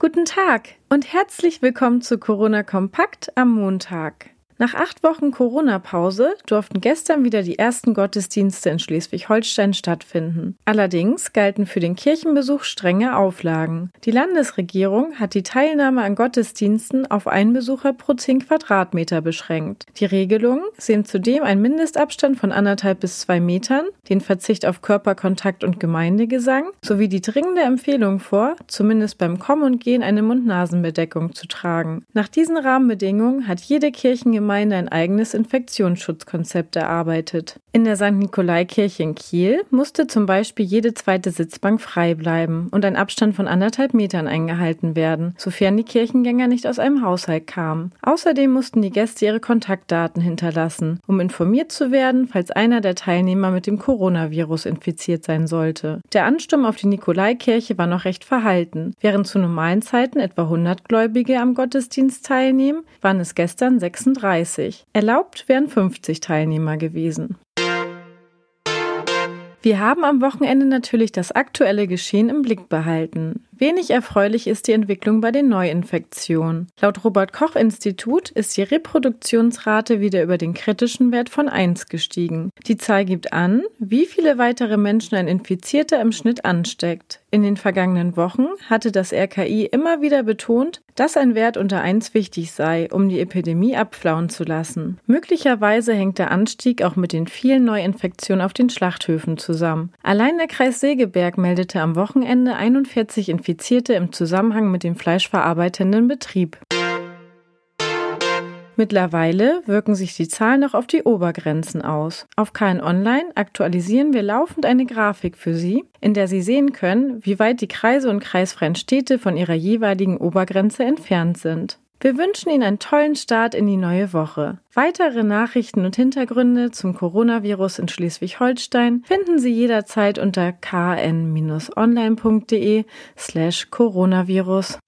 Guten Tag und herzlich willkommen zu Corona Kompakt am Montag. Nach acht Wochen Corona-Pause durften gestern wieder die ersten Gottesdienste in Schleswig-Holstein stattfinden. Allerdings galten für den Kirchenbesuch strenge Auflagen. Die Landesregierung hat die Teilnahme an Gottesdiensten auf einen Besucher pro zehn Quadratmeter beschränkt. Die Regelungen sehen zudem einen Mindestabstand von anderthalb bis zwei Metern, den Verzicht auf Körperkontakt und Gemeindegesang sowie die dringende Empfehlung vor, zumindest beim Kommen und Gehen eine Mund-Nasen-Bedeckung zu tragen. Nach diesen Rahmenbedingungen hat jede Kirchengemeinde Gemeinde ein eigenes Infektionsschutzkonzept erarbeitet. In der St. Nikolai-Kirche in Kiel musste zum Beispiel jede zweite Sitzbank frei bleiben und ein Abstand von anderthalb Metern eingehalten werden, sofern die Kirchengänger nicht aus einem Haushalt kamen. Außerdem mussten die Gäste ihre Kontaktdaten hinterlassen, um informiert zu werden, falls einer der Teilnehmer mit dem Coronavirus infiziert sein sollte. Der Ansturm auf die Nikolaikirche war noch recht verhalten. Während zu normalen Zeiten etwa 100 Gläubige am Gottesdienst teilnehmen, waren es gestern 36. 30. Erlaubt wären 50 Teilnehmer gewesen. Wir haben am Wochenende natürlich das aktuelle Geschehen im Blick behalten. Wenig erfreulich ist die Entwicklung bei den Neuinfektionen. Laut Robert Koch Institut ist die Reproduktionsrate wieder über den kritischen Wert von 1 gestiegen. Die Zahl gibt an, wie viele weitere Menschen ein Infizierter im Schnitt ansteckt. In den vergangenen Wochen hatte das RKI immer wieder betont, dass ein Wert unter 1 wichtig sei, um die Epidemie abflauen zu lassen. Möglicherweise hängt der Anstieg auch mit den vielen Neuinfektionen auf den Schlachthöfen zusammen. Allein der Kreis Segeberg meldete am Wochenende 41 Infizierte im Zusammenhang mit dem fleischverarbeitenden Betrieb. Mittlerweile wirken sich die Zahlen auch auf die Obergrenzen aus. Auf KN Online aktualisieren wir laufend eine Grafik für Sie, in der Sie sehen können, wie weit die Kreise und kreisfreien Städte von ihrer jeweiligen Obergrenze entfernt sind. Wir wünschen Ihnen einen tollen Start in die neue Woche. Weitere Nachrichten und Hintergründe zum Coronavirus in Schleswig-Holstein finden Sie jederzeit unter kn-online.de slash Coronavirus.